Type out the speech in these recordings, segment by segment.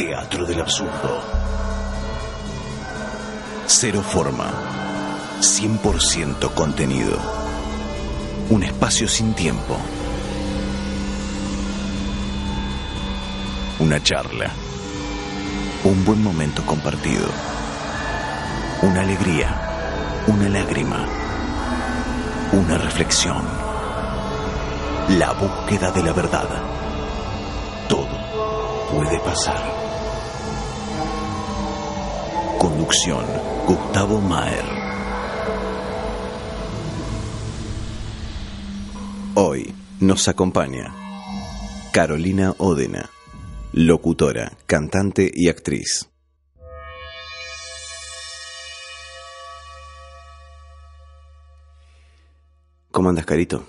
Teatro del absurdo. Cero forma. 100% contenido. Un espacio sin tiempo. Una charla. Un buen momento compartido. Una alegría. Una lágrima. Una reflexión. La búsqueda de la verdad. Todo puede pasar. Conducción. Gustavo Maer. Hoy nos acompaña Carolina Odena, locutora, cantante y actriz. ¿Cómo andas, Carito?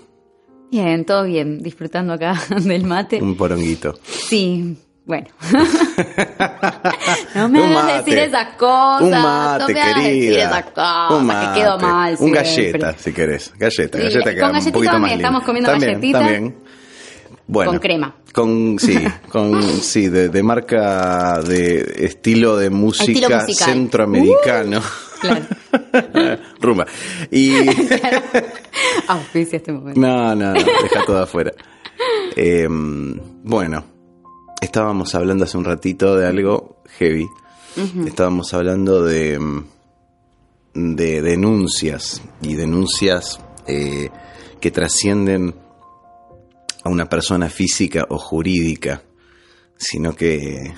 Bien, todo bien, disfrutando acá del mate. Un poronguito. Sí, bueno. no me Un hagas mate. decir esas cosas. Un mate, no me hagas querida. decir esas cosas, Un que quedo mate. mal. Un siempre. galleta, si querés. Galleta, Sí, galleta con que un galletita poquito también, más lindo. estamos comiendo también, galletita. También. Bueno, Con crema. Con, sí, con, sí, de, de marca de estilo de música Estilo musical. Uh. centroamericano. Claro. Rumba. Y. Auspicia este momento. No, no, no, deja todo afuera. Eh, bueno, estábamos hablando hace un ratito de algo heavy. Estábamos hablando de, de denuncias y denuncias eh, que trascienden a una persona física o jurídica, sino que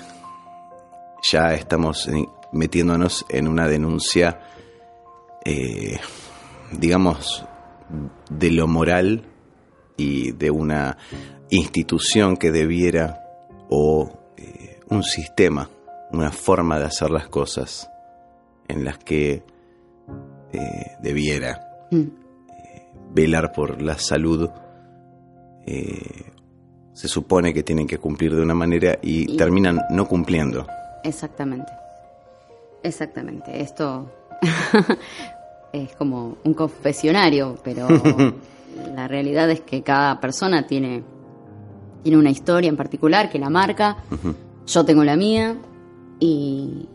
ya estamos metiéndonos en una denuncia, eh, digamos, de lo moral y de una institución que debiera o eh, un sistema, una forma de hacer las cosas en las que eh, debiera Mm. velar por la salud. eh, se supone que tienen que cumplir de una manera y, Y- terminan no cumpliendo. Exactamente. Exactamente. Esto es como un confesionario, pero la realidad es que cada persona tiene, tiene una historia en particular que la marca. Yo tengo la mía y,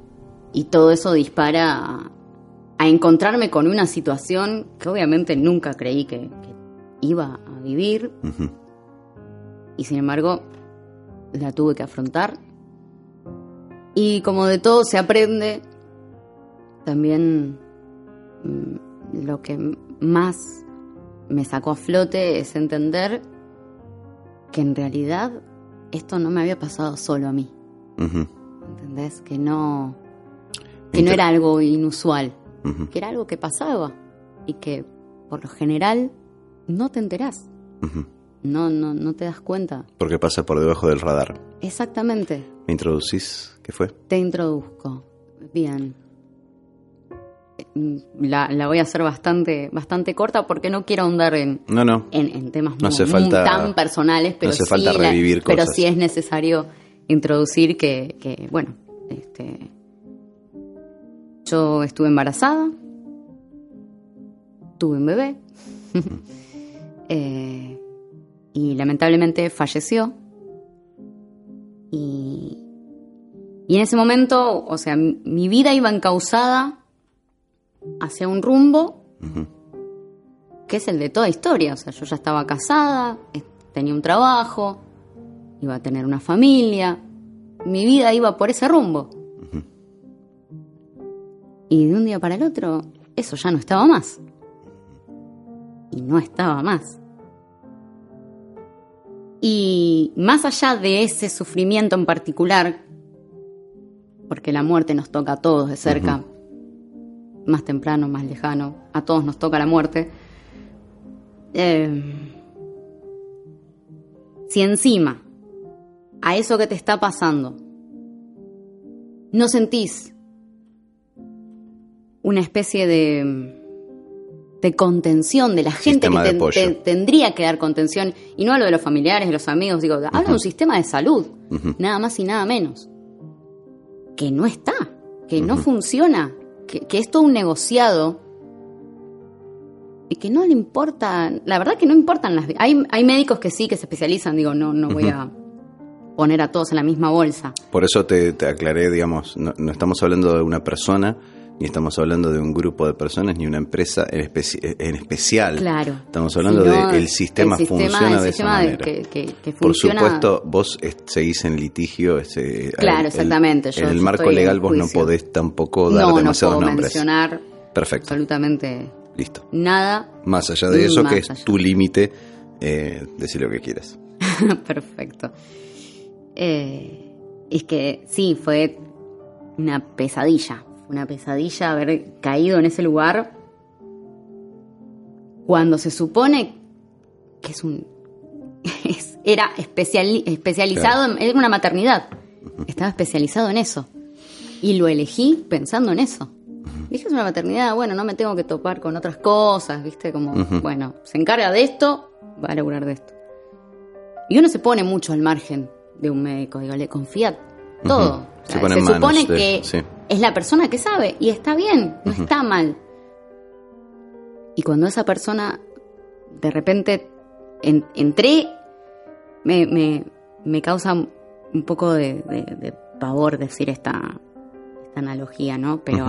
y todo eso dispara a, a encontrarme con una situación que obviamente nunca creí que, que iba a vivir y sin embargo la tuve que afrontar. Y como de todo se aprende, también mm, lo que más me sacó a flote es entender que en realidad esto no me había pasado solo a mí, Ujú. ¿entendés? Que no, que no era algo inusual, que era algo que pasaba y que por lo general no te enterás, no, no, no te das cuenta. Porque pasa por debajo del radar. Exactamente. ¿Me introducís? ¿Qué fue? Te introduzco. Bien. La, la voy a hacer bastante, bastante corta porque no quiero ahondar en, No, no. en, en temas No muy, falta- tan personales, pero, hace sí falta la- revivir pero sí es necesario introducir que, que, bueno, este, yo estuve embarazada, tuve un bebé eh, y lamentablemente falleció. Y, y en ese momento, o sea, mi, mi vida iba encauzada hacia un rumbo que es el de toda historia. O sea, yo ya estaba casada, tenía un trabajo, iba a tener una familia. Mi vida iba por ese rumbo. Y de un día para el otro, eso ya no estaba más. Y no estaba más. Y más allá de ese sufrimiento en particular, porque la muerte nos toca a todos de cerca, más temprano, más lejano, a todos nos toca la muerte, eh, si encima a eso que te está pasando no sentís una especie de, de contención de la gente Sistema que te- tendría que dar contención, y no hablo de los familiares, de los amigos, digo, hablo de un sistema de salud, nada más y nada menos, que no está, que no funciona, que, que es todo un negociado y que no le importa, la verdad que no importan las... Hay, hay médicos que sí, que se especializan, digo, no, no voy a poner a todos en la misma bolsa. Por eso te, te aclaré, digamos, no, no estamos hablando de una persona, ni estamos hablando de un grupo de personas, ni una empresa en, especi- en especial. Claro. Estamos hablando Sino del sistema, el sistema- funciona el de sistema esa de- manera. que- que- que Por supuesto, vos seguís en litigio. ese- Claro, el- exactamente, yo- en el marco legal vos no podés tampoco dar no, no demasiados puedo nombres. mencionar Perfecto, absolutamente listo. nada. Más allá de eso, que es allá. tu límite, eh, decir lo que quieras. Perfecto. Eh, es que sí, fue una pesadilla. Una pesadilla haber caído en ese lugar cuando se supone que es un. es- era especiali- especializado en, en una maternidad. Estaba especializado en eso. Y lo elegí pensando en eso. Dije, es una maternidad, bueno, no me tengo que topar con otras cosas, ¿viste? Como, bueno, se encarga de esto, va a laburar de esto. Y uno se pone mucho al margen de un médico, digo, le confía todo. O Se sea, se manos supone de- que sí. Es la persona que sabe y está bien, no está mal. Y cuando esa persona de repente en- entré, me, me, me causa un poco de, de- de pavor decir esta, esta analogía, ¿no? Pero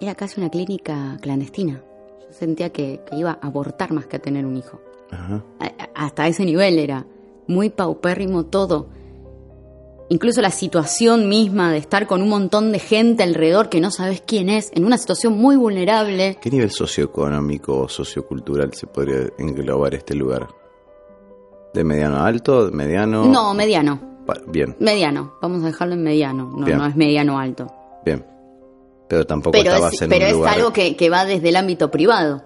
era casi una clínica clandestina. Yo sentía que, que iba a abortar más que a tener un hijo. A- hasta ese nivel era muy paupérrimo todo. Incluso la situación misma de estar con un montón de gente alrededor que no sabes quién es, en una situación muy vulnerable. ¿Qué nivel socioeconómico o sociocultural se podría englobar este lugar? ¿De mediano a alto? ¿De mediano? No, mediano. Bien, Mediano. Vamos a dejarlo en mediano. No, Bien. no es mediano alto. bien. Pero tampoco Pero estabas es, en pero un es lugar... algo que, que va desde el ámbito privado.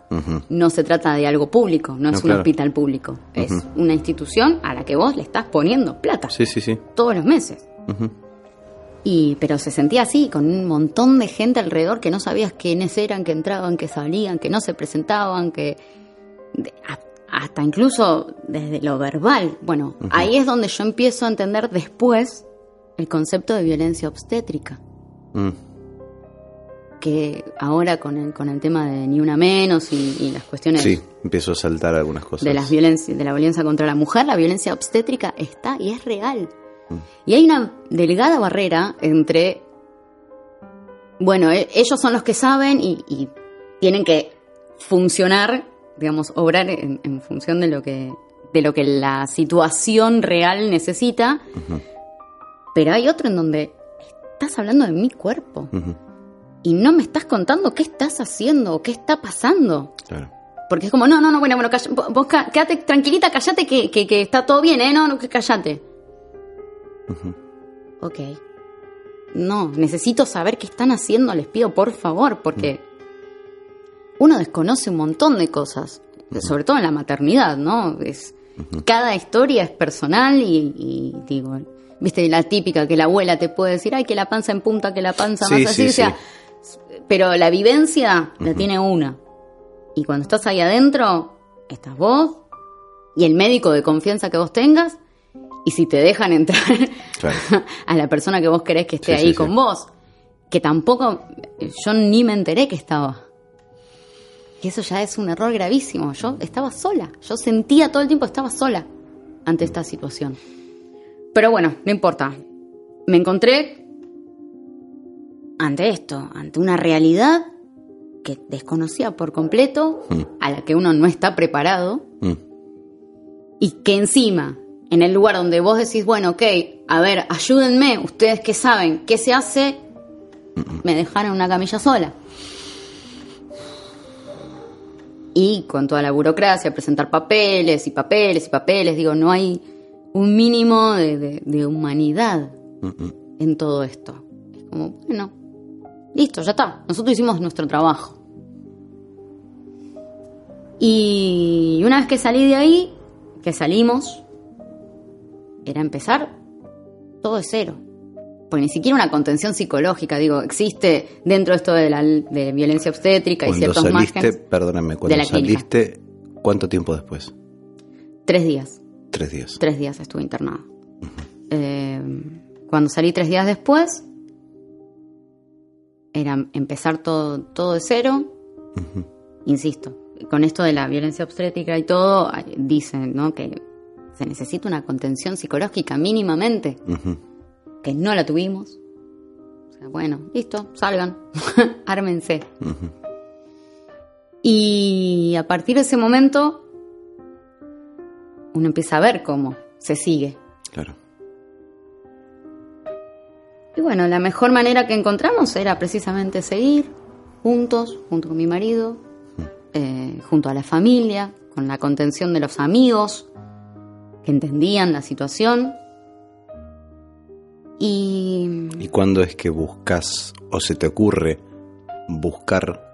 No se trata de algo público, no es un hospital público. Es una institución a la que vos le estás poniendo plata Sí, sí, sí. todos los meses. Y, pero se sentía así, con un montón de gente alrededor que no sabías quiénes eran, que entraban, que salían, que no se presentaban, que de- hasta incluso desde lo verbal. Bueno, ahí es donde yo empiezo a entender después el concepto de violencia obstétrica, Mm. Que ahora con el, con el tema de ni una menos y, y las cuestiones Sí, empiezo a saltar algunas cosas. de las violencias, de la violencia contra la mujer, la violencia obstétrica está y es real. Mm. Y hay una delgada barrera entre, bueno, e- ellos son los que saben y, y tienen que funcionar, digamos, obrar en, en función de lo que de lo que la situación real necesita. Pero hay otro en donde estás hablando de mi cuerpo Ujú. Y no me estás contando qué estás haciendo o qué está pasando. Claro. Porque es como, no, no, no, bueno, bueno, calla- vos quédate tranquilita, callate que, que, que está todo bien, ¿eh? No, no, que callate. Ujú. Ok. No, necesito saber qué están haciendo, les pido por favor, porque uno desconoce un montón de cosas, sobre todo en la maternidad, ¿no? Es, Cada historia es personal y, y, digo, viste, la típica que la abuela te puede decir, ay, que la panza en punta, que la panza Sí, más sí, así, o sea, pero la vivencia la tiene una. Y cuando estás ahí adentro, estás vos y el médico de confianza que vos tengas. Y si te dejan entrar Claro. a la persona que vos querés que esté Sí, ahí sí, con sí. vos, que tampoco, yo ni me enteré que estaba. Y eso ya es un error gravísimo. Yo estaba sola. Yo sentía todo el tiempo que estaba sola ante esta situación. Pero bueno, no importa. Me encontré ante esto, ante una realidad que desconocía por completo, Mm. a la que uno no está preparado, Mm. y que encima, en el lugar donde vos decís, bueno, ok, a ver, ayúdenme, ustedes que saben qué se hace, me dejaron una camilla sola. Y con toda la burocracia, presentar papeles y papeles y papeles, digo, no hay un mínimo de, de- de humanidad en todo esto. Es como, bueno, listo, ya está. Nosotros hicimos nuestro trabajo. Y una vez que salí de ahí, que salimos, era empezar todo de cero. Porque ni siquiera una contención psicológica, digo, existe dentro de esto de la de violencia obstétrica y ciertos saliste, márgenes. perdóname, cuando la clínica. saliste, ¿cuánto tiempo después? Tres días. Tres días. Tres días estuve internado. Eh, cuando salí tres días después, era empezar todo, todo de cero. Insisto, con esto de la violencia obstétrica y todo, dicen ¿no? que se necesita una contención psicológica mínimamente, que no la tuvimos. O sea, bueno, listo, salgan, ármense. Y a partir de ese momento, uno empieza a ver cómo se sigue. Y bueno, la mejor manera que encontramos era precisamente seguir juntos, junto con mi marido, eh, junto a la familia, con la contención de los amigos que entendían la situación. Y ¿Y cuándo es que buscas o se te ocurre buscar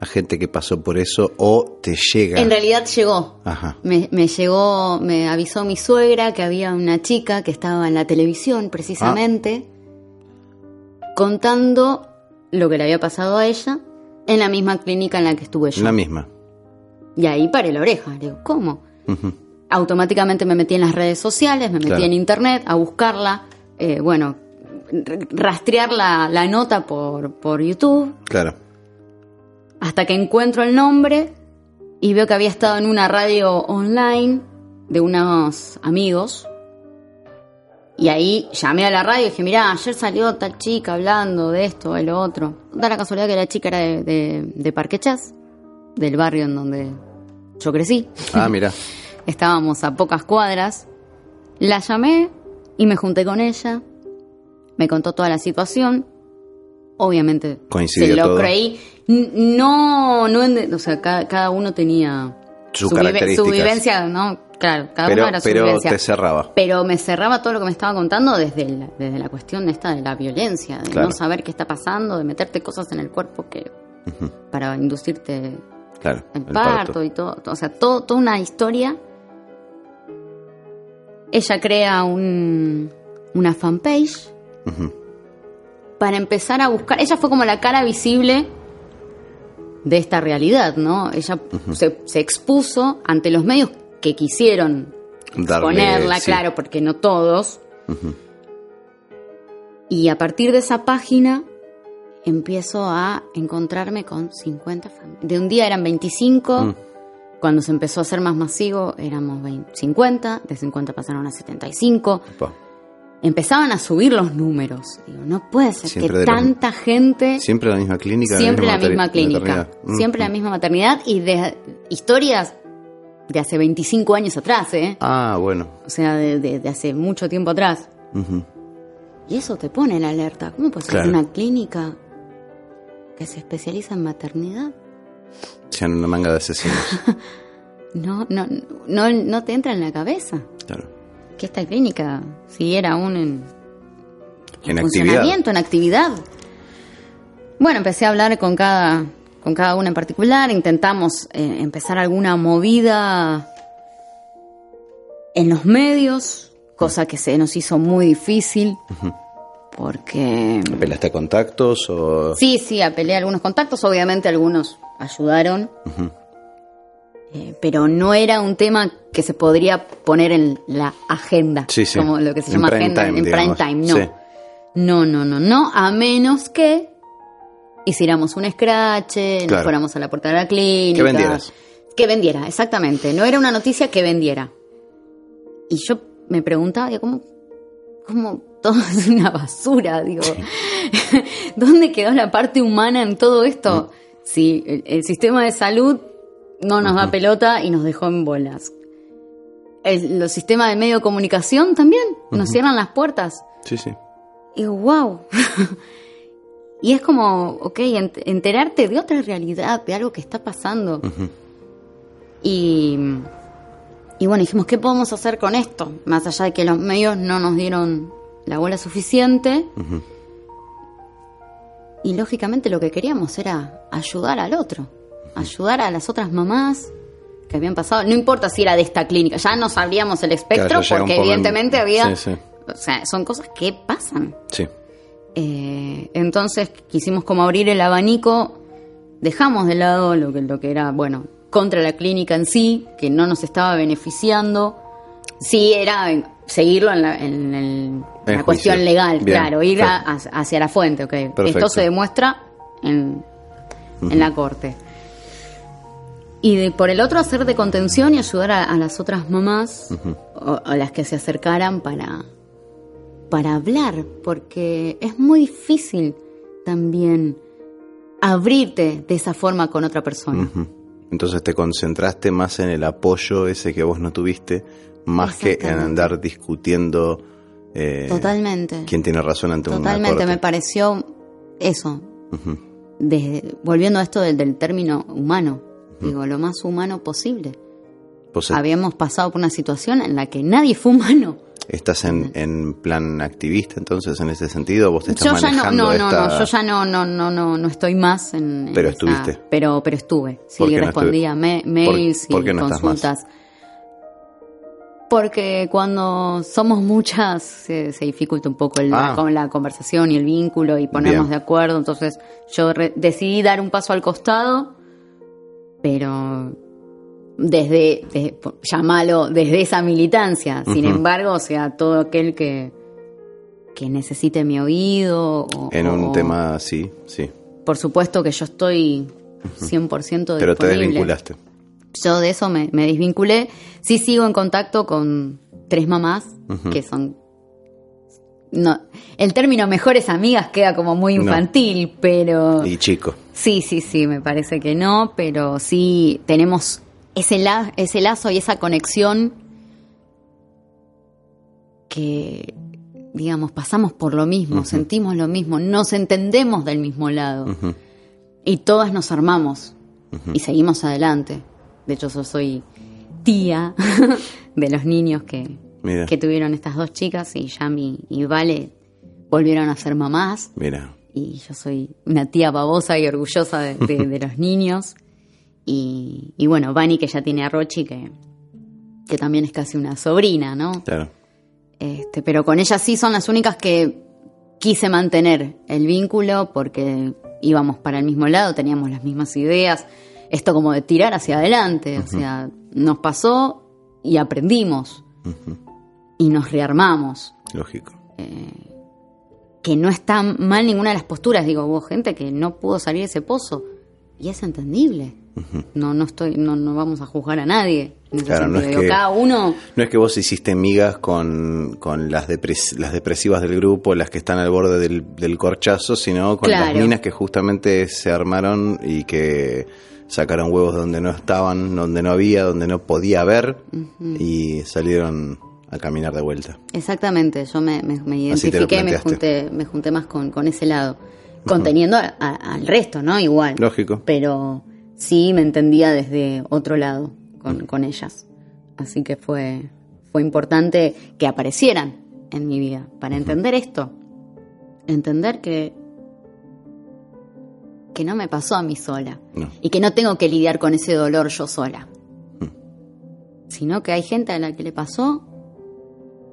a gente que pasó por eso o te llega? en realidad llegó. Ajá. Me, me llegó, me avisó mi suegra que había una chica que estaba en la televisión precisamente contando lo que le había pasado a ella en la misma clínica en la que estuve yo. La misma. Y ahí paré la oreja. Le digo, ¿cómo? Automáticamente me metí en las redes sociales, me metí Claro. en internet a buscarla. eh, bueno, rastrear la, la nota por, por YouTube Claro. hasta que encuentro el nombre y veo que había estado en una radio online de unos amigos. Y ahí llamé a la radio y dije, mirá, ayer salió tal chica hablando de esto, de lo otro. Da la casualidad que la chica era de, de, de Parque Chas, del barrio en donde yo crecí. Ah, mira. Estábamos a pocas cuadras. La llamé y me junté con ella. Me contó toda la situación. Obviamente Coincidió se lo todo. creí. No, no, o sea, cada, cada uno tenía vive- características. su vivencia, ¿no? Claro, cada Pero, uno era su pero vivencia. te cerraba. Pero me cerraba todo lo que me estaba contando desde la, desde la cuestión esta de la violencia, de Claro. no saber qué está pasando, de meterte cosas en el cuerpo que para inducirte Claro. el, el parto, y todo, o sea, todo, toda una historia. Ella crea un, una fanpage para empezar a buscar. Ella fue como la cara visible de esta realidad, ¿no? Ella se, se expuso ante los medios que quisieron Darle, ponerla, sí. claro, porque no todos. Y a partir de esa página empiezo a encontrarme con 50 familias. De un día eran 25, Mm. cuando se empezó a hacer más masivo éramos 20 50, de 50 pasaron a 75. Pa. Empezaban a subir los números. Digo, no puede ser Siempre que los- tanta gente... Siempre la misma clínica. Siempre la misma clínica, maternidad. Mm, siempre la misma maternidad y de historias de hace 25 años atrás, ¿eh? Ah, bueno. O sea, de, de- de hace mucho tiempo atrás. Y eso te pone en alerta. ¿Cómo puede ser Claro. una clínica que se especializa en maternidad? Sean una manga de asesinos. No, no, no, no te entra en la cabeza claro. que esta clínica siguiera aún en, En actividad. funcionamiento, en actividad. Bueno, empecé a hablar con cada, con cada una en particular. Intentamos eh, empezar alguna movida en los medios, cosa que se nos hizo muy difícil. Porque ¿Apelaste a contactos o...? Sí, sí, apelé a algunos contactos, obviamente algunos ayudaron, eh, pero no era un tema que se podría poner en la agenda, Sí, sí. como lo que se En llama agenda time, en prime time, no. Sí. No, no, no, no, a menos que hiciéramos un scratch, nos fuéramos a la puerta de la clínica. Que vendieras. Que vendiera, exactamente. No era una noticia que vendiera. Y yo me preguntaba, digo, ¿cómo, cómo todo es una basura? Digo, ¿dónde quedó la parte humana en todo esto? Si el, el sistema de salud no nos da pelota y nos dejó en bolas. El, los sistemas de medio de comunicación también nos cierran las puertas. Sí, sí. Y digo, wow. y es como, ok, ent- enterarte de otra realidad, de algo que está pasando. Y, y bueno, dijimos, ¿qué podemos hacer con esto? Más allá de que los medios no nos dieron la bola suficiente. Y lógicamente lo que queríamos era ayudar al otro, ayudar a las otras mamás que habían pasado. No importa si era de esta clínica, ya no sabríamos el espectro Claro, porque en- evidentemente había... Sí, sí. O sea, son cosas que pasan. Sí. Eh, entonces quisimos como abrir el abanico, dejamos de lado lo que, lo que era, bueno, contra la clínica en sí, que no nos estaba beneficiando. Sí, era seguirlo en la, en el- En la juicio. cuestión legal, Bien, claro, ir a- hacia- la fuente, ok. Perfecto. Esto se demuestra en, en la corte. Y de, por el otro hacer de contención y ayudar a, a las otras mamás o a las que se acercaran para, para hablar, porque es muy difícil también abrirte de esa forma con otra persona. Entonces te concentraste más en el apoyo ese que vos no tuviste, más que en andar discutiendo eh, Totalmente. quién tiene razón ante una Totalmente, me pareció eso, desde- volviendo a esto del, del término humano, digo, lo más humano posible. Habíamos pasado por una situación en la que nadie fue humano. Estás en, en plan activista, entonces, en ese sentido, vos te estás Yo ya no, manejando no, no, esta... no, yo ya no, no, no, no, no estoy más en. Pero esa- estuviste. pero, pero estuve. Sí, ¿Por no respondía me- mails ¿Por- por y qué no consultas. Porque cuando somos muchas se, se dificulta un poco el- Ah. la, con la conversación y el vínculo y ponernos Bien. de acuerdo. Entonces yo re- decidí dar un paso al costado, pero desde, de- llamalo desde esa militancia. Sin embargo, o sea, todo aquel que, que necesite mi oído. O, En un o- tema así, sí. Por supuesto que yo estoy 100% Pero te disponible. desvinculaste. Yo de eso me, me desvinculé. Sí sigo en contacto con tres mamás que son... No, el término mejores amigas queda como muy No. infantil, pero... Y chico. Sí, sí, sí, me parece que no, pero sí tenemos ese, la- ese lazo y esa conexión que, digamos, pasamos por lo mismo, sentimos lo mismo, nos entendemos del mismo lado y todas nos armamos y seguimos adelante. De hecho, yo soy tía de los niños que, Mira. que tuvieron estas dos chicas y Yami y Vale volvieron a ser mamás Mira. y yo soy una tía babosa y orgullosa de, de- de los niños. Y, y bueno, Vani que ya tiene a Rochi, que, que también es casi una sobrina, ¿no? Claro. Este, pero con ellas sí son las únicas que quise mantener el vínculo porque íbamos para el mismo lado, teníamos las mismas ideas. Esto como de tirar hacia adelante, o sea, nos pasó y aprendimos y nos rearmamos Lógico. que no está mal ninguna de las posturas. Digo, hubo gente que no pudo salir de ese pozo. Y es entendible. No, no estoy, no, no vamos a juzgar a nadie. En ese Claro, no es que- cada uno. No es que vos hiciste migas con, con las, depres- las depresivas del grupo, las que están al borde del, del corchazo, sino con las minas que justamente se armaron y que sacaron huevos donde no estaban, donde no había, donde no podía haber y salieron a caminar de vuelta. Exactamente, yo me, me- me identifiqué, me junté, me junté más con, con ese lado. Conteniendo a- a- al resto, ¿no? Igual. Lógico. Pero sí me entendía desde otro lado con, con ellas. Así que fue, fue importante que aparecieran en mi vida para entender esto. Entender que, que no me pasó a mí sola. No. Y que no tengo que lidiar con ese dolor yo sola. Sino que hay gente a la que le pasó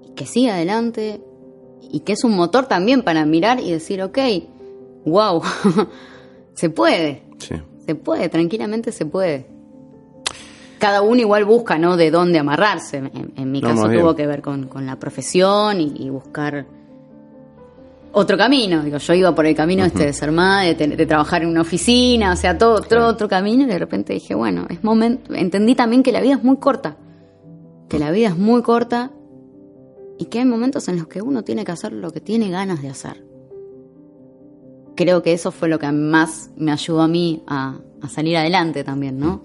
y que sigue adelante y que es un motor también para mirar y decir, ok, wow, se puede. Sí. Se puede, tranquilamente se puede. Cada uno igual busca, ¿no? De dónde amarrarse. En, en mi No, caso tuvo que ver con, con la profesión y, y buscar otro camino. Digo, yo iba por el camino este de ser madre, de, de trabajar en una oficina, o sea, todo otro, otro camino. Y de repente dije, bueno, es momento. Entendí también que la vida es muy corta. Que la vida es muy corta y que hay momentos en los que uno tiene que hacer lo que tiene ganas de hacer creo que eso fue lo que más me ayudó a mí a, a salir adelante también, ¿no?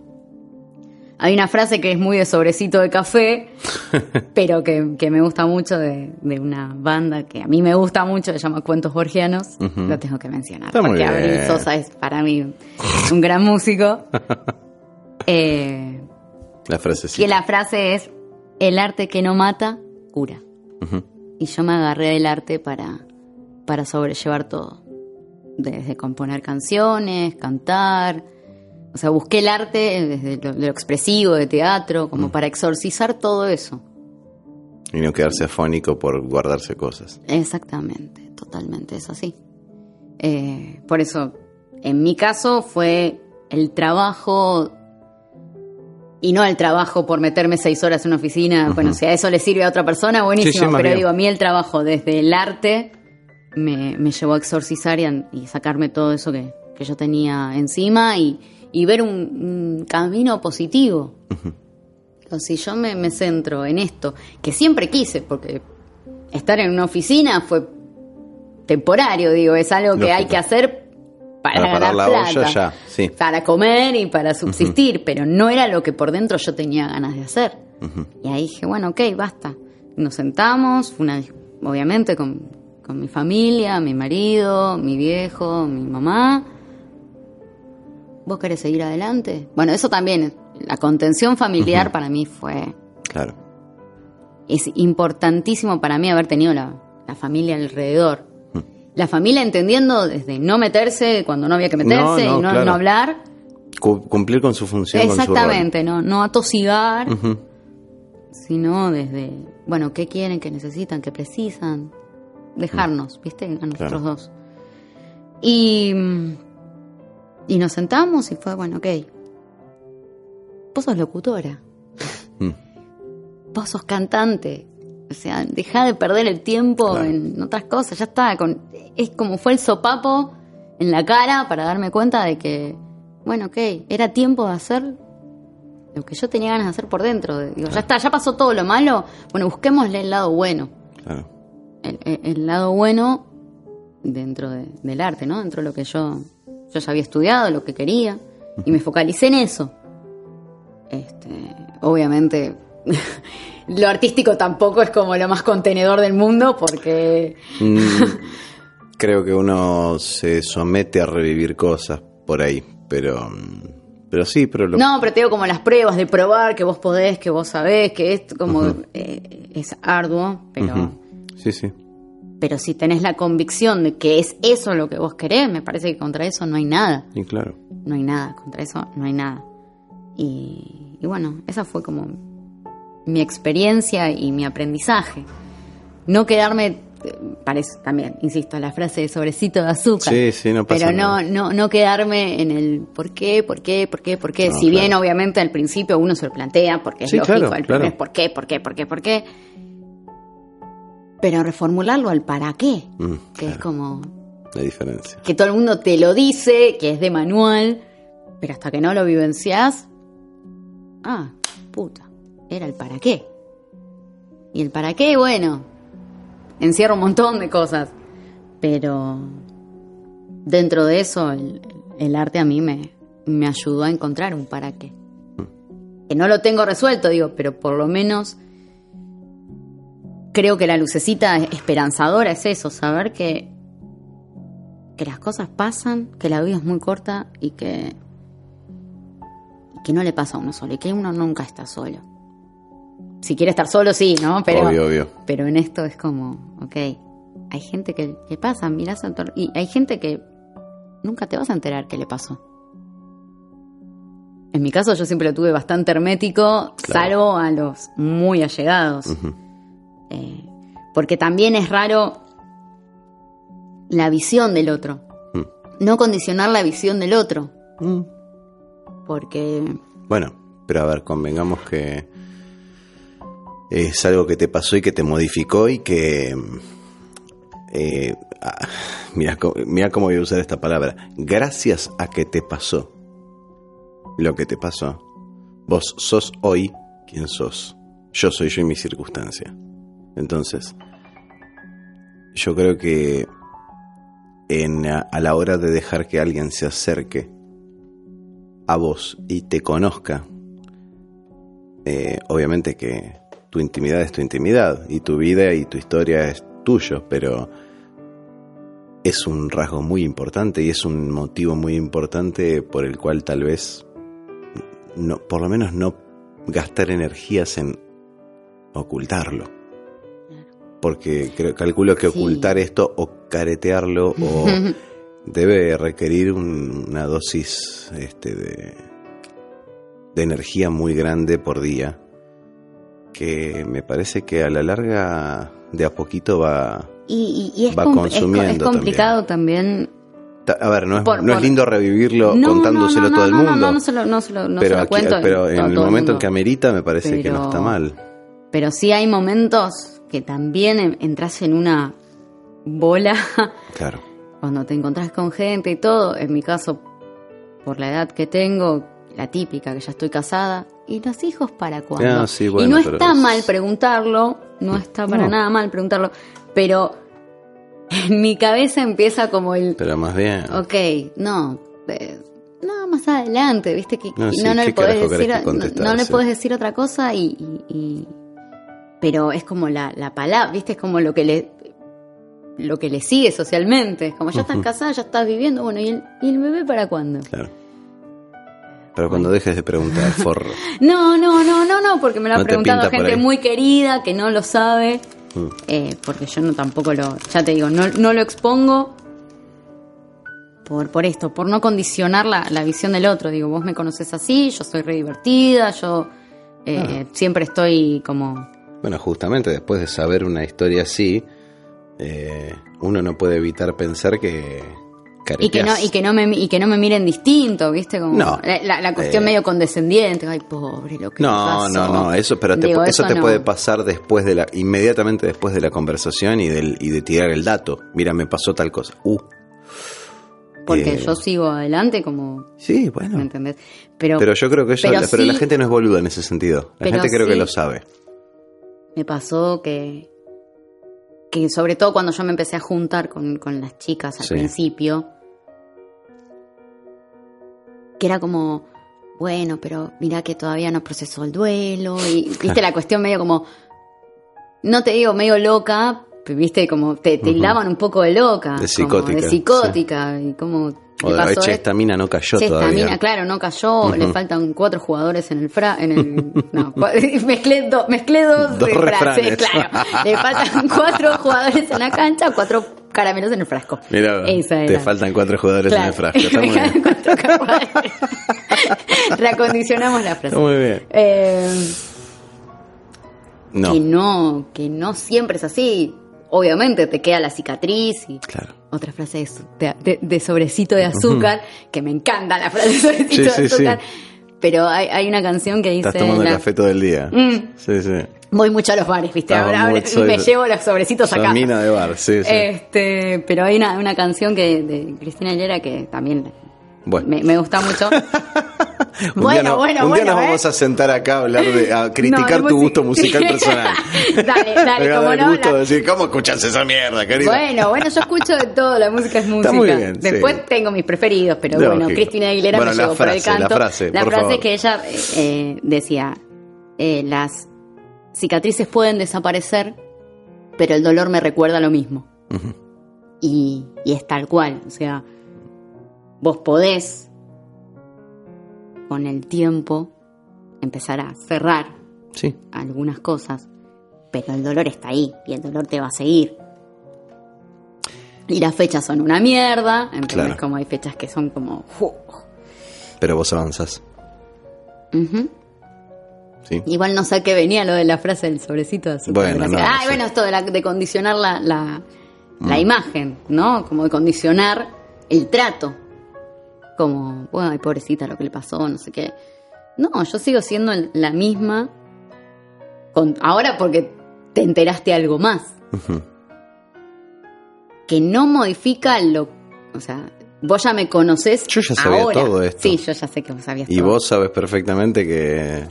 Hay una frase que es muy de sobrecito de café, pero que, que me gusta mucho de, de una banda que a mí me gusta mucho, se llama Cuentos Borgianos, Ujú. lo tengo que mencionar, Está porque Abril. Sosa es para mí un gran músico. Eh, La frase sí. que la frase es, el arte que no mata, cura. Y yo me agarré del arte para, para sobrellevar todo. Desde componer canciones, cantar. O sea, busqué el arte desde lo, de lo expresivo, de teatro, como Mm. para exorcizar todo eso. Y no quedarse afónico por guardarse cosas. Exactamente, totalmente, es así. Eh, por eso, en mi caso fue el trabajo, y no el trabajo por meterme seis horas en una oficina, bueno, si a eso le sirve a otra persona, buenísimo, Sí, sí, más pero digo, a mí el trabajo desde el arte me, me llevó a exorcizar y, a- y sacarme todo eso que, que yo tenía encima y, y ver un, un camino positivo. O si yo me, me centro en esto, que siempre quise, porque estar en una oficina fue temporario, digo, es algo que Lógico. hay que hacer para, ganar la plata, olla ya, sí. para comer y para subsistir, pero no era lo que por dentro yo tenía ganas de hacer. Y ahí dije, bueno, ok, basta. Nos sentamos, una, obviamente con, con mi familia, mi marido, mi viejo, mi mamá. ¿Vos querés seguir adelante? Bueno, eso también, la contención familiar para mí fue Claro. es importantísimo para mí haber tenido la, la familia alrededor. La familia entendiendo desde no meterse cuando no había que meterse No, no, y no, claro. no hablar. Cu- cumplir con su función, con su rol. Exactamente, no, no atosigar, sino desde, bueno, ¿qué quieren, qué necesitan, qué precisan? Dejarnos, ¿viste? A nosotros Claro. dos. Y, y nos sentamos y fue, bueno, ok. Vos sos locutora. Mm. vos sos cantante. O sea, deja de perder el tiempo Claro. en otras cosas, ya está. Con, es como fue el sopapo en la cara para darme cuenta de que, bueno, ok, era tiempo de hacer lo que yo tenía ganas de hacer por dentro. Digo, ya está, ya pasó todo lo malo, bueno, busquémosle el lado bueno. Claro. El, lado bueno dentro de- del arte, ¿no? Dentro de lo que yo, yo ya había estudiado, lo que quería, y me focalicé en eso. Este, obviamente, lo artístico tampoco es como lo más contenedor del mundo, porque Mm, creo que uno se somete a revivir cosas por ahí, pero pero sí, pero lo, no, pero te digo como las pruebas de probar que vos podés, que vos sabés, que es como eh, es arduo, pero. Sí, sí, pero si tenés la convicción de que es eso lo que vos querés, me parece que contra eso no hay nada. y claro. no hay nada, contra eso no hay nada. Y, y bueno, esa fue como mi experiencia y mi aprendizaje. No quedarme, eh, parece también, insisto, la frase de sobrecito de azúcar. Sí, sí, no pasa Pero no, nada. no, no quedarme en el por qué, por qué, por qué, por qué. No, si bien claro. obviamente al principio uno se lo plantea, porque es Sí, lógico, claro, el claro. es por qué, por qué, por qué, por qué. Pero reformularlo al para qué, Mm, que es como la diferencia. que todo el mundo te lo dice, que es de manual, pero hasta que no lo vivencias, ah, puta, era el para qué. Y el para qué, bueno, encierra un montón de cosas, pero dentro de eso el, el arte a mí me, me ayudó a encontrar un para qué. Que no lo tengo resuelto, digo, pero por lo menos creo que la lucecita esperanzadora es eso, saber que que las cosas pasan, que la vida es muy corta y que, que no le pasa a uno solo y que uno nunca está solo. Si quiere estar solo, sí, ¿no? Pero, obvio, obvio. pero en esto es como, ok, hay gente que, que pasa, mirás a tu- y hay gente que nunca te vas a enterar qué le pasó. En mi caso yo siempre lo tuve bastante hermético, salvo a los muy allegados. Ujú. Eh, porque también es raro la visión del otro. Mm. No condicionar la visión del otro. Mm. Porque Bueno, pero a ver, convengamos que es algo que te pasó y que te modificó y que... Eh, ah, mira, mira cómo voy a usar esta palabra. Gracias a que te pasó lo que te pasó, vos sos hoy quien sos. Yo soy yo y mi circunstancia. Entonces, yo creo que en, a, la hora de dejar que alguien se acerque a vos y te conozca, eh, obviamente que tu intimidad es tu intimidad y tu vida y tu historia es tuyo, pero es un rasgo muy importante y es un motivo muy importante por el cual tal vez, no, por lo menos no gastar energías en ocultarlo. Porque creo, calculo que Sí. ocultar esto o caretearlo o debe requerir un- una dosis este, de, de energía muy grande por día que me parece que a la larga de a poquito va... y, y- y es, Va es es consumiendo complicado también. ta- A ver, no es, Por- no es lindo revivirlo No, contándoselo no, todo el mundo. No, no, no se lo, no se lo, se pero lo aquí- cuento. pero en todo el el momento en que amerita me parece que no está mal. Pero sí hay momentos que también en- entras en una bola Claro. cuando te encontrás con gente y todo. En mi caso, por la edad que tengo, la típica, que ya estoy casada, ¿y los hijos para cuándo? Ah, sí, bueno, y no está es- mal preguntarlo, no está para No. nada mal preguntarlo, pero en mi cabeza empieza como el, Pero más bien. ok, no, eh, no, más adelante, viste que No, y sí, no, no ¿qué le podés decir, no, le podés decir otra cosa y, y- y- pero es como la, la palabra, viste, es como lo que le lo que le sigue socialmente, es como ya estás Ujú. casada, ya estás viviendo, bueno, ¿y el, y el bebé para cuándo? Claro. Pero cuando dejes de preguntar, forro. No, no, no, no, no, porque me lo ha No te preguntado gente muy querida que no lo sabe, Mm. eh, porque yo no tampoco lo, ya te digo, no, no lo expongo por, por esto, por no condicionar la, la visión del otro. Digo, vos me conoces así, yo soy re divertida, yo eh, siempre estoy como... Bueno, justamente después de saber una historia así, eh, uno no puede evitar pensar que Y que, no, y, que no me, y que no me miren distinto, ¿viste? Como No. la, cuestión Eh. medio condescendiente. Ay, pobre, lo que No, pasó. no, no, eso, pero te- Digo, eso, te no. puede pasar después de la, inmediatamente después de la conversación y del, y de tirar el dato. Mira, me pasó tal cosa. Uh. Porque Eh, yo sigo adelante como... Sí, ¿Me bueno. entendés? Pero, Pero yo creo que eso, pero pero, la gente no es boluda en ese sentido. La gente creo que lo sabe. Me pasó que... Que sobre todo cuando yo me empecé a juntar con, con las chicas al Sí. principio, que era como, bueno, pero mira que todavía no procesó el duelo, y viste la cuestión medio como, no te digo medio loca, viste como te tildaban un poco de loca, De como psicótica, de psicótica, y como O de, pasó "Eche, esto". esta mina no cayó Sí, esta todavía. mina, claro, no cayó, le faltan cuatro jugadores en el fra, en el, no, mezclé, do- mezclé dos, Dos refranes. claro, le faltan cuatro jugadores en la cancha, cuatro caramelos en el frasco. Mira, te faltan cuatro jugadores en el frasco. Está muy bien. Reacondicionamos la frase. Muy bien. Eh, No, Que no, que no siempre es así. Obviamente te queda la cicatriz y claro. Otra frase de, de- de sobrecito de azúcar, que me encanta la frase de sobrecito Sí, de sí, sí. azúcar. Pero hay, hay una canción que dice... Estás tomando la- café todo el día. Mm. Sí, sí. Voy mucho a los bares, ¿viste? Ah, Ahora, me llevo los sobrecitos a Sos casa. mina de bar, sí, sí. Este, pero hay una, una canción que de Cristina Aguilera que también bueno, me, me gusta mucho. un bueno, día, no- bueno, un día bueno, nos ¿eh? vamos a sentar acá a hablar de, a criticar No, tu gusto musical personal. Dale, dale, Me no, gusto la- de decir, ¿cómo escuchas esa mierda, querido? Bueno, bueno, yo escucho de todo, la música es música. muy bien, Después sí. tengo mis preferidos, pero Lógico. bueno, Cristina Aguilera Bueno, me la llevó por el frase, la canto. frase, por frase favor. que ella eh, decía, eh, las cicatrices pueden desaparecer, pero el dolor me recuerda lo mismo. Y, y es tal cual, o sea, vos podés con el tiempo empezar a cerrar Sí, algunas cosas, pero el dolor está ahí y el dolor te va a seguir. Y las fechas son una mierda, entonces Claro. como hay fechas que son como... pero vos. Sí. Igual no sé a qué venía lo de la frase del sobrecito de. Bueno, no, ah, bueno, esto de, la- de condicionar la, la, la Mm. imagen, ¿no? Como de condicionar el trato. Como, bueno, ay, pobrecita lo que le pasó, no sé qué. No, yo sigo siendo la misma. Con, ahora porque te enteraste algo más. Que no modifica lo. O sea, vos ya me conocés. Yo ya sabía ahora. todo esto. Sí, yo ya sé que vos sabías Y todo. vos sabes perfectamente que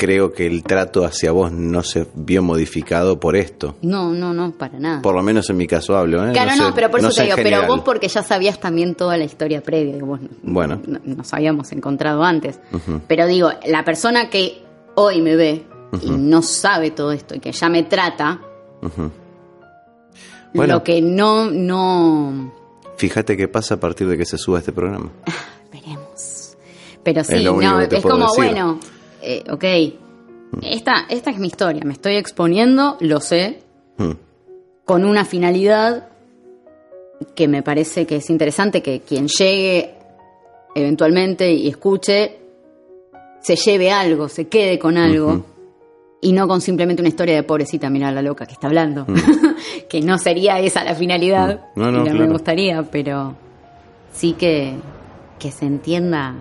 creo que el trato hacia vos no se vio modificado por esto. No, no, no, para nada. Por lo menos en mi caso hablo, ¿eh? Claro, no, sé- pero por eso no te digo, pero vos porque ya sabías también toda la historia previa, digo, vos no- Bueno. no- nos habíamos encontrado antes. Pero digo, la persona que hoy me ve y no sabe todo esto y que ya me trata. Bueno. lo que no, no, Fíjate qué pasa a partir de que se suba este programa. veremos. Pero sí, único no, que es como, decir. bueno, eh, ok, esta, esta es mi historia, me estoy exponiendo, lo sé, Mm. con una finalidad que me parece que es interesante que quien llegue eventualmente y escuche se lleve algo, se quede con algo y no con simplemente una historia de pobrecita, mira la loca que está hablando, que no sería esa la finalidad, Mm. No, no, no me claro. gustaría, pero sí que, que se entienda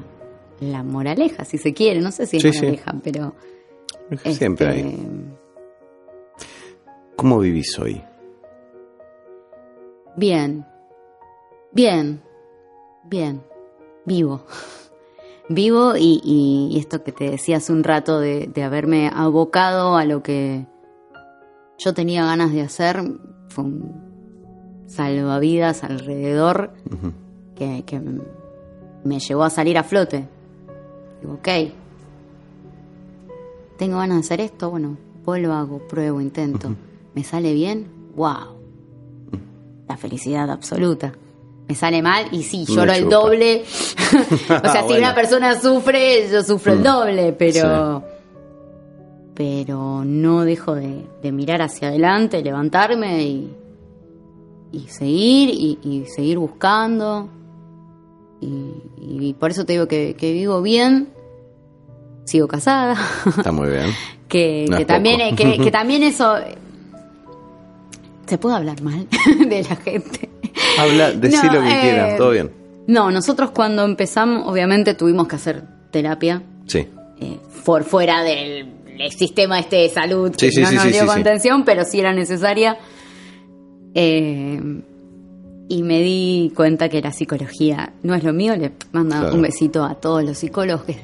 la moraleja, si se quiere, no sé si es Sí, sí. moraleja, pero... Siempre este, hay. ¿Cómo vivís hoy? Bien, bien, bien. vivo. Vivo y, y- y esto que te decía hace un rato de, de haberme abocado a lo que yo tenía ganas de hacer fue un salvavidas alrededor que me llevó a salir a flote. Digo, ok, tengo ganas de hacer esto, bueno, lo hago, pruebo, intento. ¿Me sale bien? ¡Wow! La felicidad absoluta. Me sale mal y sí, lloro el doble. o sea, si Bueno. una persona sufre, yo sufro el Mm. doble, pero... Pero no dejo de, de mirar hacia adelante, levantarme y, y seguir y, y seguir buscando. Y, y por eso te digo que, que vivo bien, sigo casada, Está muy bien. que, No que es también, que, que también eso... Se puede hablar mal de la gente. Habla, decí No, lo que eh, quieras, todo bien. No, nosotros cuando empezamos, obviamente tuvimos que hacer terapia Sí. eh, por fuera del el sistema este de salud que Sí, sí, no sí, nos sí, dio sí, sí. contención, pero sí era necesaria. Eh, y me di cuenta que la psicología no es lo mío. Le mando Claro. un besito a todos los psicólogos que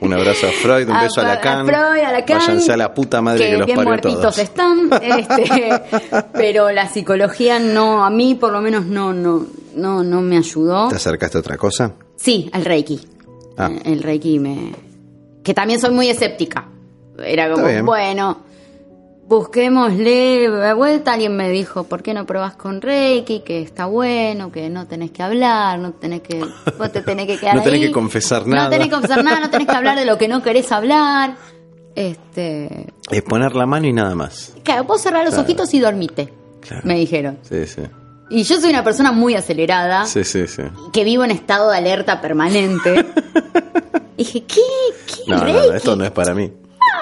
Un abrazo a Freud, un A- beso a, a Lacan. Freud, a Lacan, Váyanse a la puta madre que, que los bien parió muertitos todos. están, este, pero la psicología no, a mí por lo menos no, no, no, no me ayudó. ¿Te acercaste a otra cosa? Sí, al Reiki. Ah. Eh, El Reiki me... Que también soy muy escéptica. Era como, bueno, busquémosle vuelta. Alguien me dijo, ¿por qué no probás con Reiki? Que está bueno, que no tenés que hablar, no tenés que... Vos te tenés que quedar No tenés ahí. que confesar nada. No tenés que confesar nada, no tenés que hablar de lo que no querés hablar. Este... Es poner la mano y nada más. Claro, vos cerrás los Claro. ojitos y dormite. Claro. Me dijeron. Sí, sí. Y yo soy una persona muy acelerada Sí, sí, sí. que vivo en estado de alerta permanente. dije, ¿qué? ¿Qué? No, no, esto no es para mí.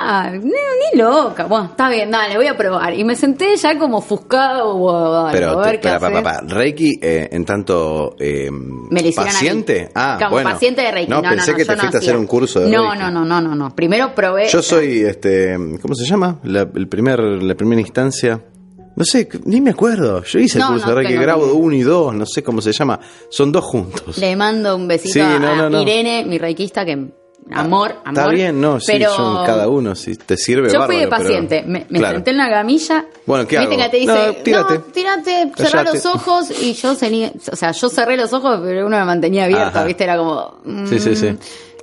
Ah, ni, ni loca. Bueno, está bien, dale, voy a probar. Y me senté ya como ofuscado. dale, Pero, a ver te- qué para, hace. para, para. Reiki, eh, en tanto eh, Me paciente. Ah, Como bueno. paciente de Reiki. No, No, pensé no, que te no fuiste a hacer un curso de No, Reiki. no, no, no, no, no. Primero probé. Yo soy, este, ¿cómo se llama? La, el primer, la primera instancia. No sé, ni me acuerdo. Yo hice el No, curso no, de Reiki, que no grabo me- uno y dos, no sé cómo se llama. Son dos juntos. Le mando un besito Sí, a. Irene, mi reikista, que. Amor, amor. Está bien, no, sí, pero son cada uno, si te sirve Yo fui de pero- paciente, me, me Claro. senté en la camilla. Bueno, ¿qué hago? que te dice, No, no, tírate. tírate, cerrá los ojos y yo o sea, yo cerré los ojos, pero uno me mantenía abierto, Ajá. viste, era como, mm, Sí, sí, sí.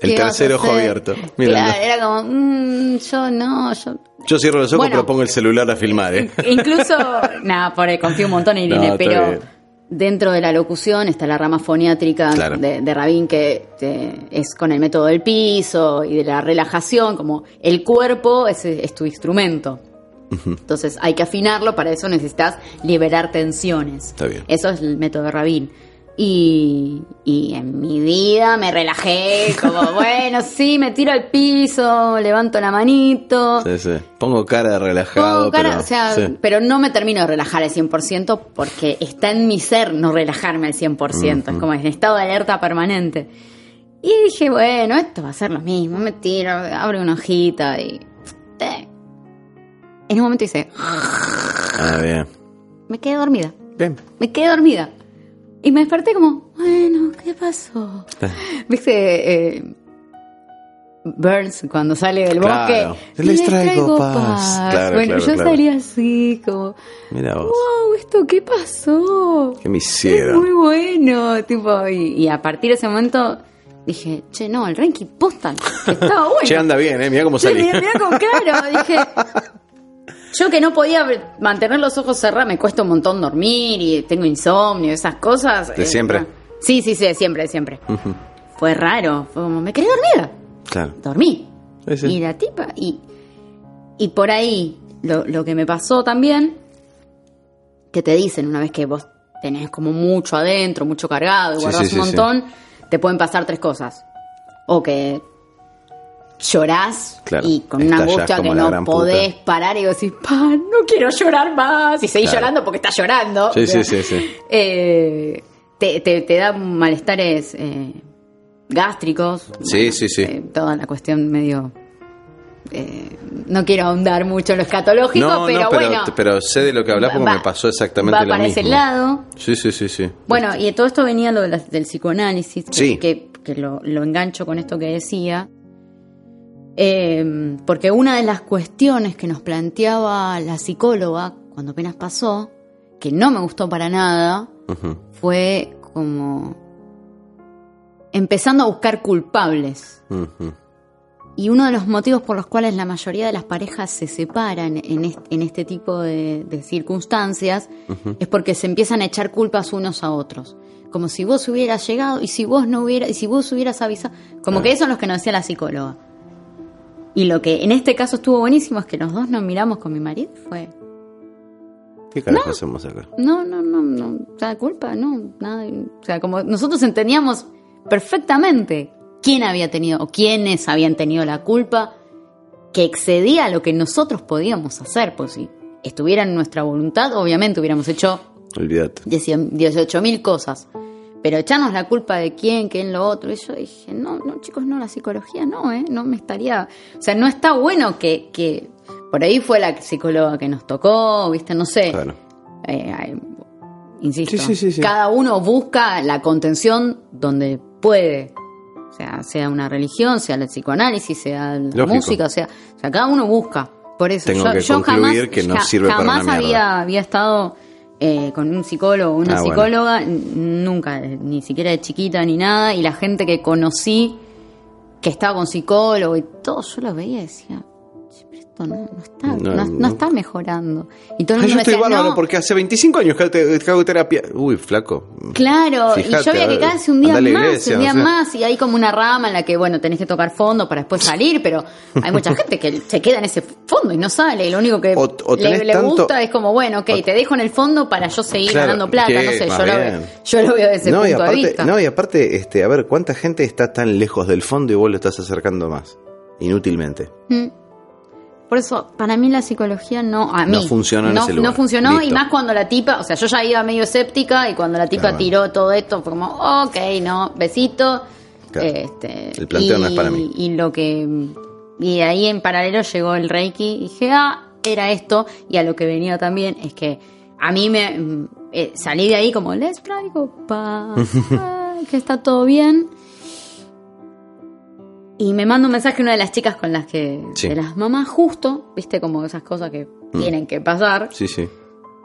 El ¿qué vas tercer ojo abierto. Claro, era como, mm, yo no, yo Yo cierro los ojos, Bueno. pero pongo el celular a filmar, ¿eh? Incluso, nada, por ahí confío un montón en Irene, No, pero bien. Dentro de la locución está la rama foniátrica Claro. de, de Rabin, que eh, es con el método del piso y de la relajación, como el cuerpo es, es tu instrumento. Entonces hay que afinarlo, para eso necesitas liberar tensiones. Está bien. Eso es el método de Rabin. Y, y en mi vida me relajé, como bueno, sí, me tiro al piso, levanto la manito. Sí, sí. Pongo cara de relajado, Pongo cara, pero... o sea, sí. pero no me termino de relajar al 100% porque está en mi ser no relajarme al 100%, es como en estado de alerta permanente. Y dije, bueno, esto va a ser lo mismo, me tiro, abro una hojita y... En un momento hice, Ah, bien. me quedé dormida, Bien. me quedé dormida. Y me desperté como, bueno, ¿qué pasó? ¿Viste? Eh, Burns cuando sale del Claro. bosque. Les traigo paz. Claro, bueno, claro, yo claro. salí así, como, Mira vos. wow, ¿esto qué pasó? ¿Qué me Es hicieron? muy bueno, tipo, y, y a partir de ese momento dije, che, no, el Renki postan, estaba bueno. Che, anda bien, ¿eh? Mira cómo salí. mirá, mirá como claro, dije. Yo que no podía mantener los ojos cerrados, me cuesta un montón dormir y tengo insomnio, esas cosas. ¿De eh, siempre? Sí, sí, sí, de siempre, de siempre. Fue raro, fue como, me quedé dormida. Claro. Dormí. Sí, sí. Y la tipa, y, y por ahí, lo, lo que me pasó también, que te dicen una vez que vos tenés como mucho adentro, mucho cargado y Sí, guardás un montón, te pueden pasar tres cosas. O que llorás Claro, y con una angustia que no podés puta. parar y decís, pa, no quiero llorar más. Y seguís Claro. llorando porque estás llorando. Sí, O sea, sí, sí, sí. eh, te, te, te da malestares eh, gástricos. Sí, sí, sí. eh, toda la cuestión medio eh, no quiero ahondar mucho en lo escatológico, No, pero, no, pero, bueno. pero sé de lo que hablas porque va- me pasó exactamente va lo para mismo. ese lado. Sí, sí, sí, sí. Bueno, y de todo esto venía lo de la- del psicoanálisis, Sí. que, que lo, lo engancho con esto que decía. Eh, porque una de las cuestiones que nos planteaba la psicóloga cuando apenas pasó, que no me gustó para nada, fue como empezando a buscar culpables. Y uno de los motivos por los cuales la mayoría de las parejas se separan en este, en este tipo de, de circunstancias es porque se empiezan a echar culpas unos a otros. Como si vos hubieras llegado y si vos no hubieras, y si vos hubieras avisado. Como que eso es lo que nos decía la psicóloga. Y lo que en este caso estuvo buenísimo es que los dos nos miramos con mi marido fue, ¿Qué carajo hacemos acá? no, no, no, no, o sea, culpa, no, nada. O sea, como nosotros entendíamos perfectamente quién había tenido o quiénes habían tenido la culpa que excedía lo que nosotros podíamos hacer, pues si estuviera en nuestra voluntad, obviamente hubiéramos hecho Olvídate. 18 mil cosas. Pero echarnos la culpa de quién, quién lo otro. Y yo dije, no, no, chicos, no, la psicología no, ¿eh? No me estaría. O sea, no está bueno que. que por ahí fue la psicóloga que nos tocó, ¿viste? No sé. Claro. Eh, eh, insisto, Sí, sí, sí, sí. cada uno busca la contención donde puede. O sea, sea una religión, sea el psicoanálisis, sea la Lógico. música, o sea, o sea, cada uno busca. Por eso Tengo yo, que yo concluir jamás, que no ja- sirve para jamás una mierda. había, había estado eh, con un psicólogo o una Ah, psicóloga, nunca, eh, ni siquiera de chiquita ni nada, y la gente que conocí que estaba con psicólogo y todo, yo lo veía y decía, "Che, pero esto no, no está, No, está mejorando. Y todo el Ay, yo me estoy decía, bárbaro "No, porque hace 25 años que te, hago terapia. Uy, flaco. Claro, y Fíjate, yo veía que cada vez un día más, iglesia, un día o sea. más, y hay como una rama en la que, bueno, tenés que tocar fondo para después salir, pero hay mucha gente que se queda en ese fondo y no sale, y lo único que O- o le, tanto- gusta es como, bueno, ok, te dejo en el fondo para yo seguir Claro, ganando plata, que no sé, yo lo, veo, yo lo veo desde y punto de vista. no, y aparte, este, a ver, ¿cuánta gente está tan lejos del fondo y vos lo estás acercando más? Inútilmente. Mm. Por eso, para mí la psicología no, a mí, No funcionó en no, ese lugar. no funcionó y más cuando la tipa, o sea, yo ya iba medio escéptica y cuando la tipa Claro. tiró todo esto fue como, ok, no, besito. Claro. Este, El planteo y, no es para mí. Y lo que, y ahí en paralelo llegó el Reiki y dije, ah, era esto. Y a lo que venía también es que a mí me mm, eh, salí de ahí como, les traigo paz, que está todo bien. Y me manda un mensaje una de las chicas con las que. Sí. de las mamás, justo, viste, como esas cosas que Mm. tienen que pasar. Sí, sí.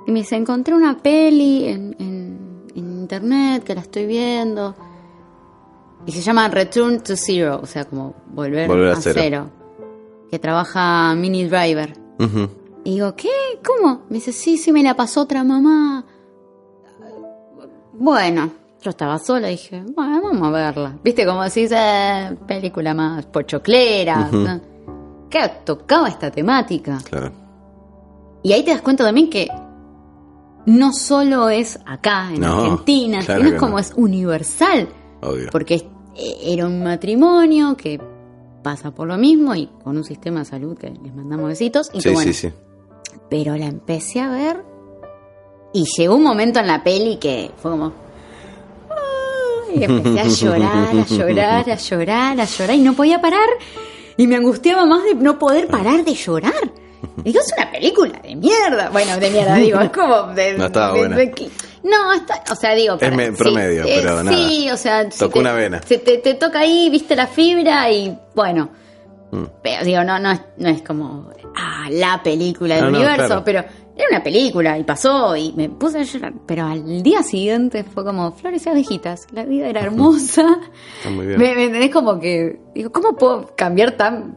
Y me dice: Encontré una peli en, en- en internet que la estoy viendo. Y se llama Return to Zero, o sea, como volver, Volver a a, cero. cero. Que trabaja Mini Driver. Y digo, ¿qué? ¿Cómo? Me dice, sí, sí, me la pasó otra mamá. Bueno, yo estaba sola y dije, bueno, vamos a verla. ¿Viste como decís, eh, película más pochoclera? ¿no? Que tocaba esta temática. Claro. Y ahí te das cuenta también que no solo es acá, en No, Argentina, claro sino es como no. es universal. Obvio. Porque eh, era un matrimonio que pasa por lo mismo y con un sistema de salud que les mandamos besitos. Y que Sí, bueno, sí, sí. pero la empecé a ver y llegó un momento en la peli que fue como... Y empecé a llorar, a llorar, a llorar, a llorar y no podía parar. Y me angustiaba más de no poder parar de llorar. Digo, es una película de mierda. Bueno, de mierda, digo, es como de... No estaba de- buena. de no, está, o sea, digo... para- me- promedio, eh, pero nada. Sí, o sea... Tocó una vena. se te, te toca ahí, viste la fibra y bueno... Mm. Pero digo, no, no es, no es como ah, la película del No, no, universo, claro. pero era una película y pasó y me puse a llorar. Pero al día siguiente fue como flores y abejitas, la vida era hermosa. Está muy bien. me, me entendés como que, digo, ¿cómo puedo cambiar tan,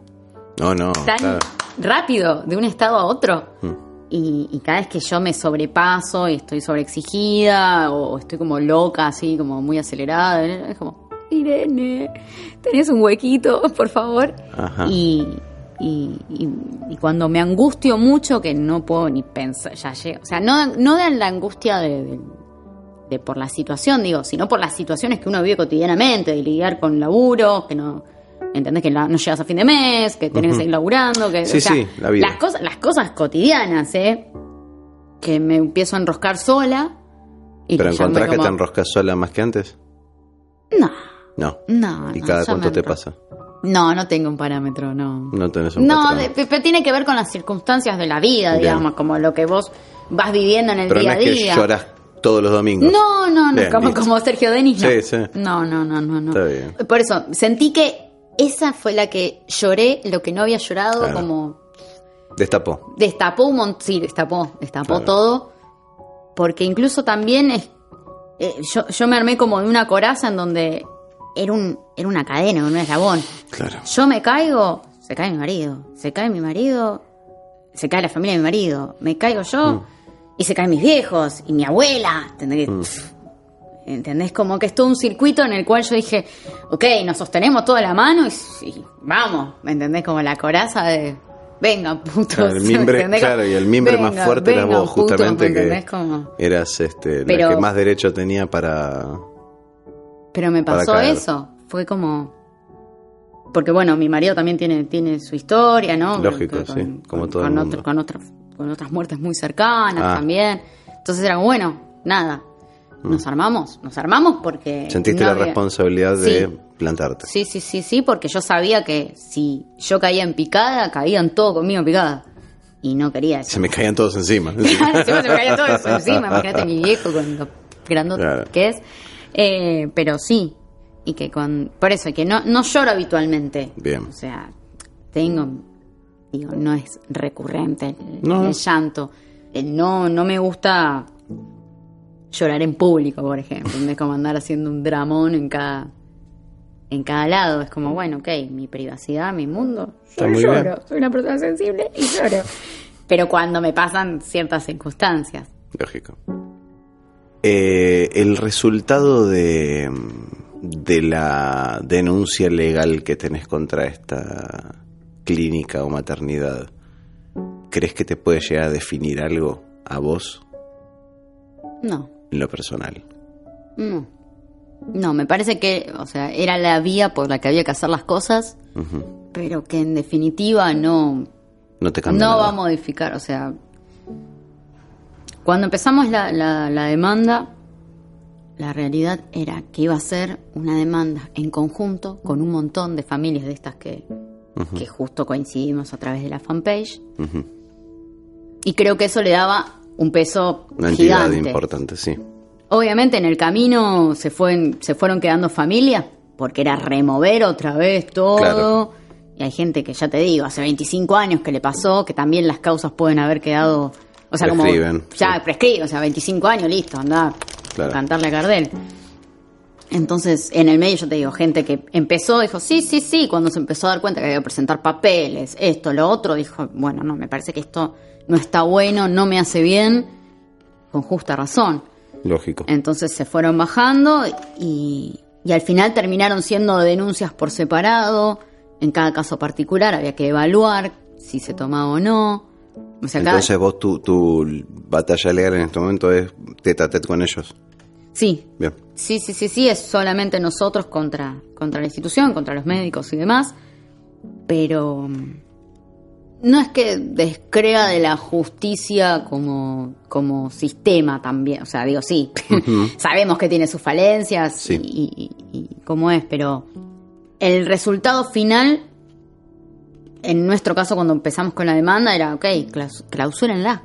No, no. tan claro. rápido de un estado a otro? Mm. Y, y cada vez que yo me sobrepaso y estoy sobreexigida o estoy como loca, así como muy acelerada, es como, Irene, tenés un huequito, por favor. Ajá. Y, y, y- y cuando me angustio mucho, que no puedo ni pensar, ya llego. O sea, no, no de la angustia de, de- de por la situación, digo, sino por las situaciones que uno vive cotidianamente, de lidiar con laburo, que no. ¿Entendés? Que no llegas a fin de mes, que tenés que seguir laburando, que. Sí, o sea, sí, la vida. Las cosas, las cosas cotidianas, ¿eh? Que me empiezo a enroscar sola. Y ¿Pero encontrás que te enroscas sola más que antes? No, No. no. ¿Y no, cada cuánto me te pasa? No, no tengo un parámetro, no. No tenés un No, de- pero tiene que ver con las circunstancias de la vida, Bien. digamos, como lo que vos vas viviendo en el Pero día no a es que día. lloras todos los domingos. No, no, no, Bien, como, Sergio Denis, no. Sí, sí. No, no, no, no, no. Está bien. Por eso, sentí que esa fue la que lloré, lo que no había llorado, Claro. como Destapó. destapó un montón, sí, destapó, destapó Claro. todo, porque incluso también es, eh, yo, yo me armé como de una coraza en donde era, un, era una cadena, un eslabón. Claro. Yo me caigo, se cae mi marido, se cae mi marido, se cae la familia de mi marido, me caigo yo Mm. y se caen mis viejos y mi abuela, ¿entendés? Pff, ¿Entendés? Como que es todo un circuito en el cual yo dije, ok, nos sostenemos toda la mano y, y vamos, ¿me entendés? Como la coraza de, venga, putos. Claro, el ¿me mimbre, claro, y el mimbre Venga, más fuerte eras venga, vos, putos, justamente, ¿me que entendés? Como- eras este, la Pero- que más derecho tenía para... Pero me pasó eso. Fue como. Porque bueno, mi marido también tiene, tiene su historia, ¿no? Lógico, Con- sí, como con- todo el con, mundo. otro- con, otras, con otras muertes muy cercanas Ah. también. Entonces era bueno, nada. Nos armamos, nos armamos porque. Mm. Sentiste no la había- responsabilidad de plantarte. Sí, sí, sí, sí, porque yo sabía que si yo caía en picada, caían todos conmigo en picada. Y no quería eso. Se me caían todos encima. Se me caía todo eso encima. Imagínate mi viejo con lo grandote Claro. que es. Eh, pero sí. Y que con. Por eso, que no, no lloro habitualmente. Bien. O sea, tengo. Digo, no es recurrente el, No. el llanto. Eh, No, no me gusta llorar en público, por ejemplo. De como andar haciendo un dramón en cada. En cada lado. Es como, bueno, ok, mi privacidad, mi mundo. Yo lloro. bien. Soy una persona sensible y lloro. Pero cuando me pasan ciertas circunstancias. Lógico. Eh, el resultado de, de la denuncia legal que tenés contra esta clínica o maternidad, ¿crees que te puede llegar a definir algo a vos No, en lo personal? no. No, me parece que, o sea, era la vía por la que había que hacer las cosas, pero que en definitiva no, No te cambia no nada. va a modificar. O sea, cuando empezamos la, la, la demanda, la realidad era que iba a ser una demanda en conjunto con un montón de familias de estas que, que justo coincidimos a través de la fanpage. Y creo que eso le daba un peso Una entidad gigante. importante, sí. Obviamente en el camino se, fue, se fueron quedando familias, porque era remover otra vez todo. Claro. Y hay gente que ya te digo, hace 25 años que le pasó, que también las causas pueden haber quedado, o sea, Prescriben, como ya sí. prescriben, o sea, 25 años, listo, anda Claro. cantarle a Gardel. Entonces, en el medio yo te digo, gente que empezó, dijo, sí, sí, sí, cuando se empezó a dar cuenta que había que presentar papeles, esto, lo otro, dijo, bueno, no, me parece que esto no está bueno, no me hace bien, con justa razón. Lógico. Entonces se fueron bajando y, y al final terminaron siendo denuncias por separado. En cada caso particular había que evaluar si se tomaba o no. O sea, cada- Entonces vos, tu, tu batalla legal en este momento es tete a tete con ellos. sí, Bien. sí, sí, sí, sí, es solamente nosotros contra, contra la institución, contra los médicos y demás. Pero mm, no es que descrea de la justicia como, como sistema también. O sea, digo, sí, sabemos que tiene sus falencias Sí. y, y- y cómo es, pero el resultado final, en nuestro caso cuando empezamos con la demanda, era, ok, claus- clausúrenla.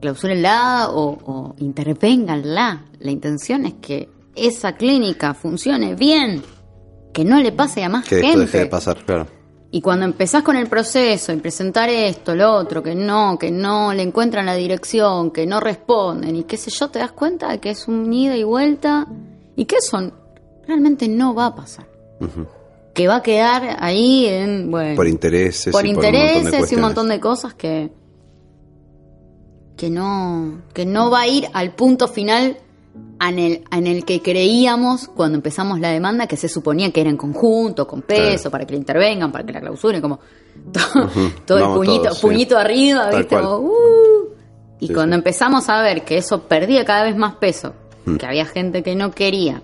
Clausúrenla o, o intervénganla. La intención es que esa clínica funcione bien, que no le pase a más Que gente. deje de pasar, claro. Y cuando empezás con el proceso y presentar esto, lo otro, que no, que no le encuentran la dirección, que no responden y qué sé yo, te das cuenta de que es un ida y vuelta y que eso realmente no va a pasar. Ujú. Que va a quedar ahí en, bueno, Por intereses. por y por un montón de intereses y un montón de cosas que que no que no va a ir al punto final en el, en el que creíamos cuando empezamos la demanda que se suponía que era en conjunto con peso Claro. para que la intervengan para que la clausuren como todo, todo el puñito todos, sí. puñito arriba viste. Como, "Uh". y Sí, cuando sí. empezamos a ver que eso perdía cada vez más peso que había gente que no quería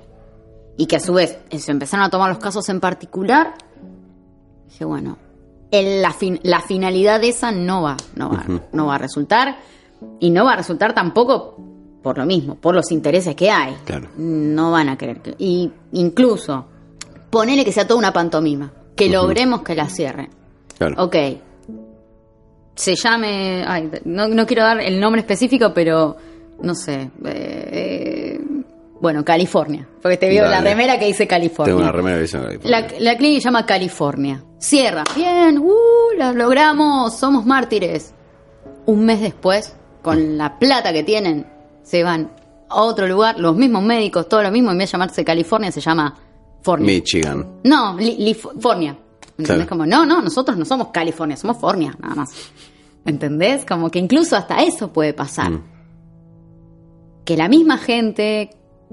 y que a su vez se empezaron a tomar los casos en particular dije bueno el- la, fin- la finalidad de esa no va no va no va a resultar y no va a resultar tampoco por lo mismo por los intereses que hay Claro. no van a querer que y incluso ponele que sea toda una pantomima que logremos que la cierren. Claro. Ok. Se llame. ay, no, no quiero dar el nombre específico, pero. No sé. eh, bueno, California. Porque te veo la remera que dice California. Tengo una remera que dice California. La, la clínica se llama California. Cierra. Bien, uh, lo logramos, somos mártires. Un mes después, con la plata que tienen, se van a otro lugar, los mismos médicos, todo lo mismo, en vez de llamarse California, se llama Fornia. Michigan. No, li, li- Fornia. ¿Entendés? Claro. Como, no, no, nosotros no somos California, somos Fornia, nada más. ¿Entendés? Como que incluso hasta eso puede pasar. Mm. Que la misma gente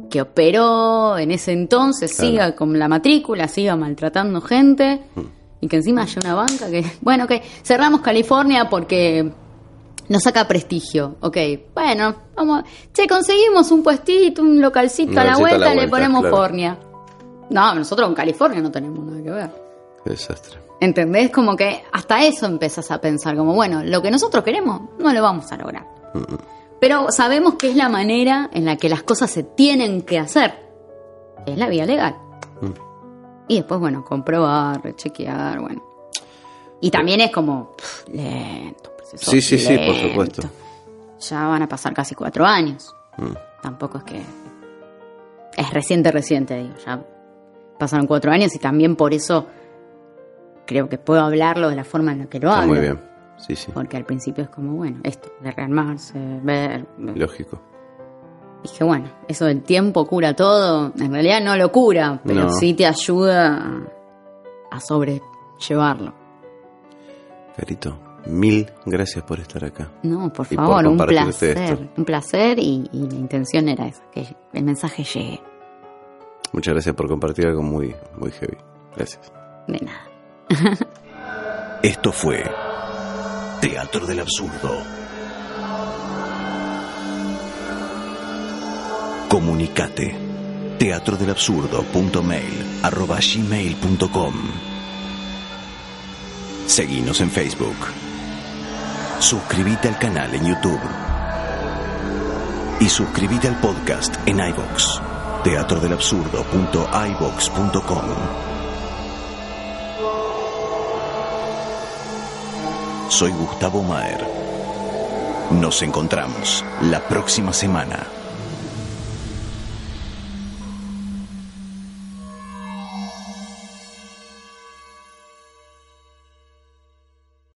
que operó en ese entonces Claro. siga con la matrícula, siga maltratando gente Mm. y que encima haya una banca que, bueno, ok, cerramos California porque nos saca prestigio, ok, bueno, vamos, che, conseguimos un puestito, un localcito Un a la a vuelta, la le ponemos claro. Fornia. No, nosotros con California no tenemos nada que ver. Qué desastre. ¿Entendés? Como que hasta eso empezás a pensar, como, bueno, lo que nosotros queremos no lo vamos a lograr. Pero sabemos que es la manera en la que las cosas se tienen que hacer. Es la vía legal. Y después, bueno, comprobar, rechequear, bueno. Y también es como pff, lento. proceso Sí, sí, sí, por lento. supuesto. Ya van a pasar casi cuatro años. Mm. Tampoco es que... Es reciente, reciente, digo. Ya pasaron cuatro años y también por eso creo que puedo hablarlo de la forma en la que lo hablo. muy bien. Sí, sí. Porque al principio es como, bueno, esto, de rearmarse, ver. Lógico. Dije, bueno, eso del tiempo cura todo. En realidad no lo cura, pero No. sí te ayuda a, sobrellevarlo. Carito, mil gracias por estar acá. No, por Y por favor, un placer. esto. Un placer y, y la intención era esa, que el mensaje llegue. Muchas gracias por compartir algo muy, muy heavy. Gracias. De nada. Esto fue Teatro del Absurdo. Comunicate. teatrodelabsurdo.mail arroba gmail.com Seguinos en Facebook. Suscríbete al canal en YouTube. Y suscríbete al podcast en iVoox. teatrodelabsurdo.ivox.com Soy Gustavo Maer. Nos encontramos la próxima semana.